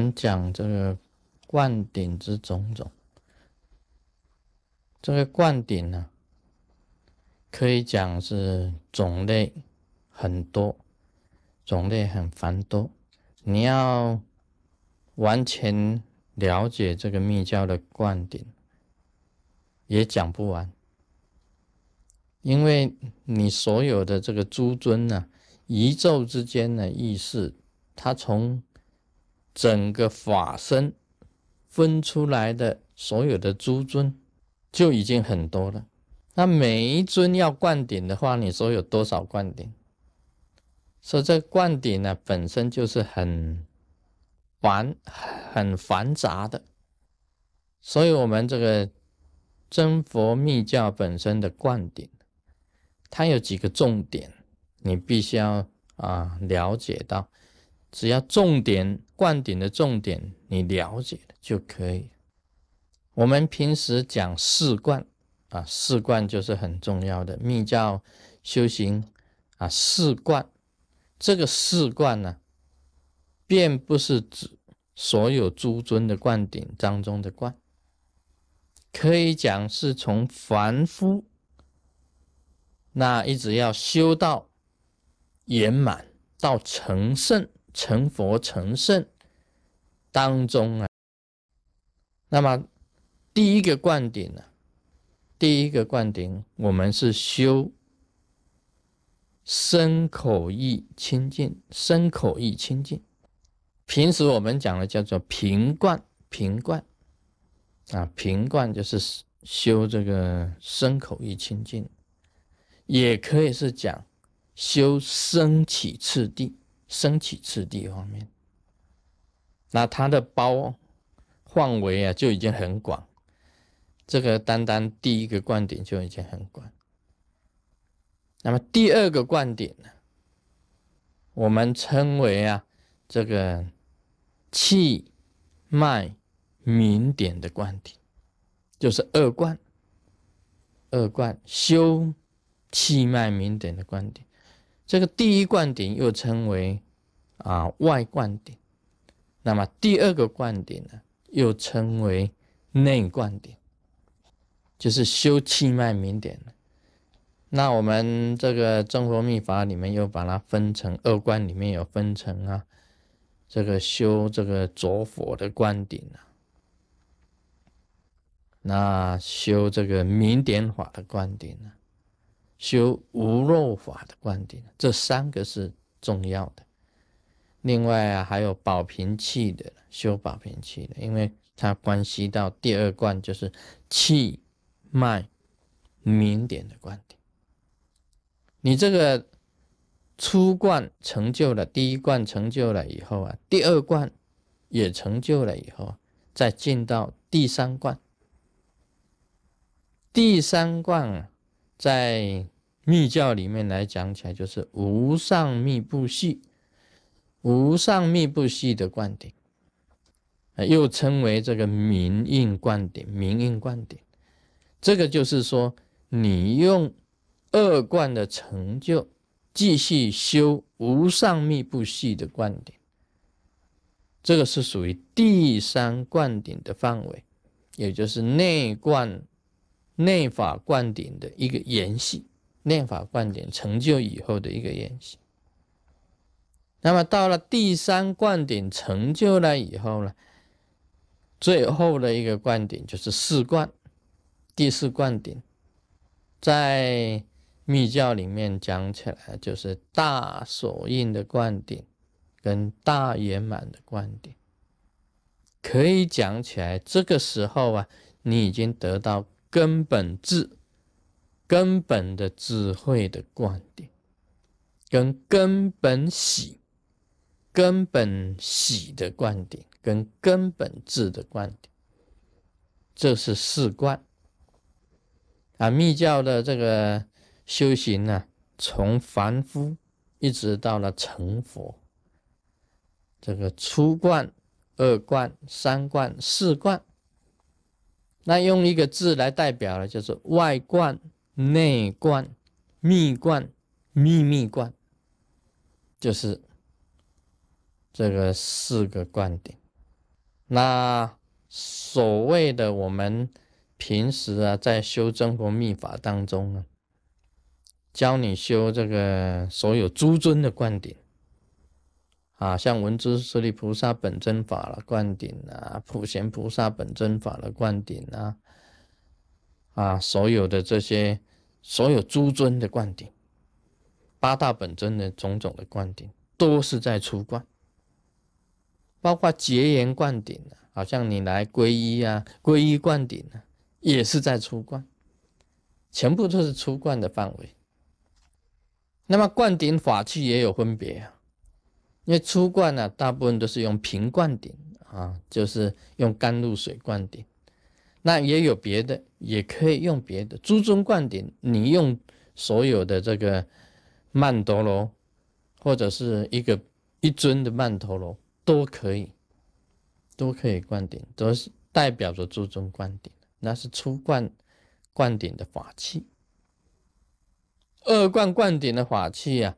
们讲这个灌顶之种种，这个灌顶呢，可以讲是种类很多，种类很繁多。你要完全了解这个密教的灌顶，也讲不完，因为你所有的这个诸尊呢，宇宙之间的意识，它从整个法身分出来的所有的诸尊就已经很多了。那每一尊要灌顶的话，你说有多少灌顶？说这灌顶呢，本身就是很繁、很繁杂的。所以，我们这个真佛密教本身的灌顶，它有几个重点，你必须要啊了解到。只要重点灌顶的重点你了解了就可以。我们平时讲四灌啊，四灌就是很重要的密教修行啊。四灌这个四灌呢，并不是指所有诸尊的灌顶当中的灌，可以讲是从凡夫那一直要修到圆满到成圣。成佛成圣当中啊，那么第一个灌顶呢，第一个灌顶，我们是修身口意清净，身口意清净。平时我们讲的叫做平灌，平灌啊，平灌就是修这个身口意清净，也可以是讲修升起次第。升起次第方面，那它的包范围啊就已经很广，这个单单第一个观点就已经很广。那么第二个观点呢，我们称为啊这个气脉明点的观点，就是二观，二观修气脉明点的观点。这个第一观点又称为啊外灌顶，那么第二个灌顶呢，又称为内灌顶，就是修气脉明点那我们这个正佛密法里面又把它分成二观，里面有分成啊，这个修这个着火的灌顶啊，那修这个明点法的灌顶啊。修无漏法的观点，这三个是重要的。另外啊，还有保平气的，修保平气的，因为它关系到第二观，就是气脉明点的观点。你这个初观成就了，第一观成就了以后啊，第二观也成就了以后，再进到第三观。第三观啊。在密教里面来讲起来，就是无上密不系，无上密不系的灌顶，又称为这个明印灌顶，明印灌顶。这个就是说，你用二灌的成就，继续修无上密不系的灌顶，这个是属于第三灌顶的范围，也就是内灌。内法灌顶的一个延续，内法灌顶成就以后的一个延续。那么到了第三灌顶成就了以后呢，最后的一个灌顶就是四灌，第四灌顶，在密教里面讲起来就是大手印的灌顶跟大圆满的灌顶，可以讲起来，这个时候啊，你已经得到。根本智、根本的智慧的灌顶，跟根本喜、根本喜的观点，跟根本智的观点，这是四观。啊，密教的这个修行呢，从凡夫一直到了成佛，这个初观、二观、三观、四观。那用一个字来代表了，就是外观、内观、密观、秘密观，就是这个四个观点。那所谓的我们平时啊，在修真佛密法当中呢，教你修这个所有诸尊的灌顶啊，像文殊师利菩萨本尊法了灌顶啊，普贤菩萨本尊法的灌顶啊，啊，所有的这些所有诸尊的灌顶，八大本尊的种种的灌顶，都是在出观。包括结缘灌顶啊好像你来皈依啊，皈依灌顶啊，也是在出灌，全部都是出灌的范围。那么灌顶法器也有分别啊，因为出灌呢，大部分都是用平灌顶啊，就是用甘露水灌顶。那也有别的，也可以用别的。诸尊灌顶，你用所有的这个曼陀罗，或者是一个一尊的曼陀罗。都可以，都可以灌顶，都是代表着注重灌顶，那是初灌灌顶的法器。二灌灌顶的法器啊，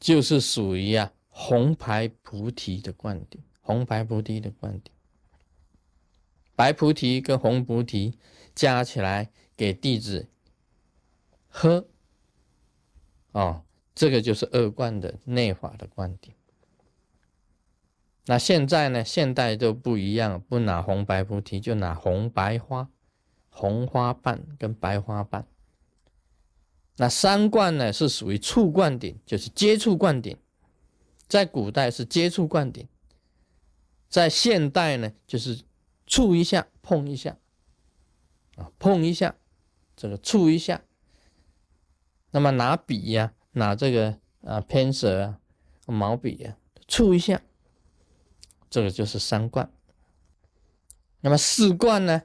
就是属于啊红白菩提的灌顶，红白菩提的灌顶，白菩提跟红菩提加起来给弟子喝，哦，这个就是二灌的内法的灌顶。那现在呢？现代都不一样，不拿红白菩提，就拿红白花、红花瓣跟白花瓣。那三冠呢，是属于触灌顶，就是接触灌顶。在古代是接触灌顶，在现代呢，就是触一下、碰一下，啊，碰一下，这个触一下。那么拿笔呀，拿这个啊偏舍啊、毛笔呀，触一下。这个就是三观。那么四观呢，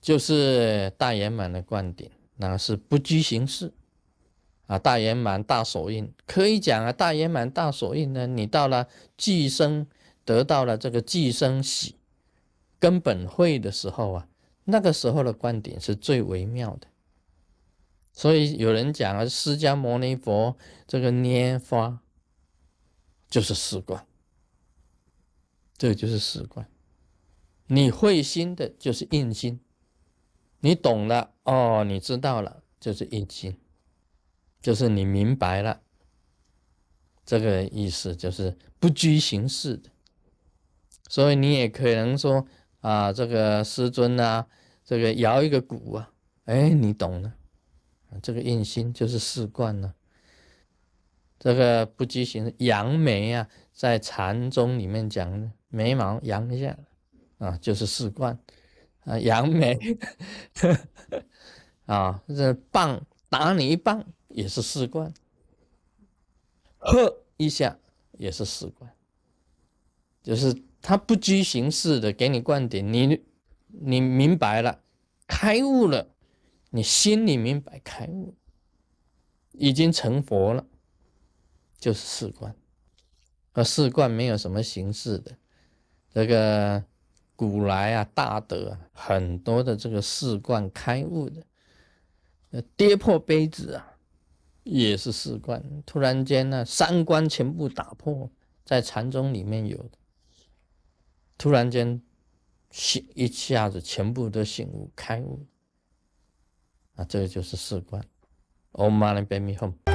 就是大圆满的灌顶，那是不拘形式啊。大圆满大手印可以讲啊，大圆满大手印呢，你到了寄生得到了这个寄生喜根本会的时候啊，那个时候的灌顶是最微妙的。所以有人讲啊，释迦牟尼佛这个拈花就是四观。这就是实观，你会心的，就是印心；你懂了，哦，你知道了，就是印心，就是你明白了。这个意思就是不拘形式的。所以你也可能说啊，这个师尊啊，这个摇一个鼓啊，哎，你懂了，这个印心就是四观了。这个不拘形，扬眉啊，在禅宗里面讲的。眉毛扬一下，啊，就是四冠，啊，扬眉，啊，这棒打你一棒也是四冠，喝一下也是四冠，就是他不拘形式的给你灌顶，你你明白了，开悟了，你心里明白开悟，已经成佛了，就是四观，而四观没有什么形式的。这个古来啊，大德啊，很多的这个四观开悟的，呃，跌破杯子啊，也是四观。突然间呢，三观全部打破，在禅宗里面有，突然间醒一下子，全部都醒悟开悟，啊，这个就是四观。Om Mani Padme Hum。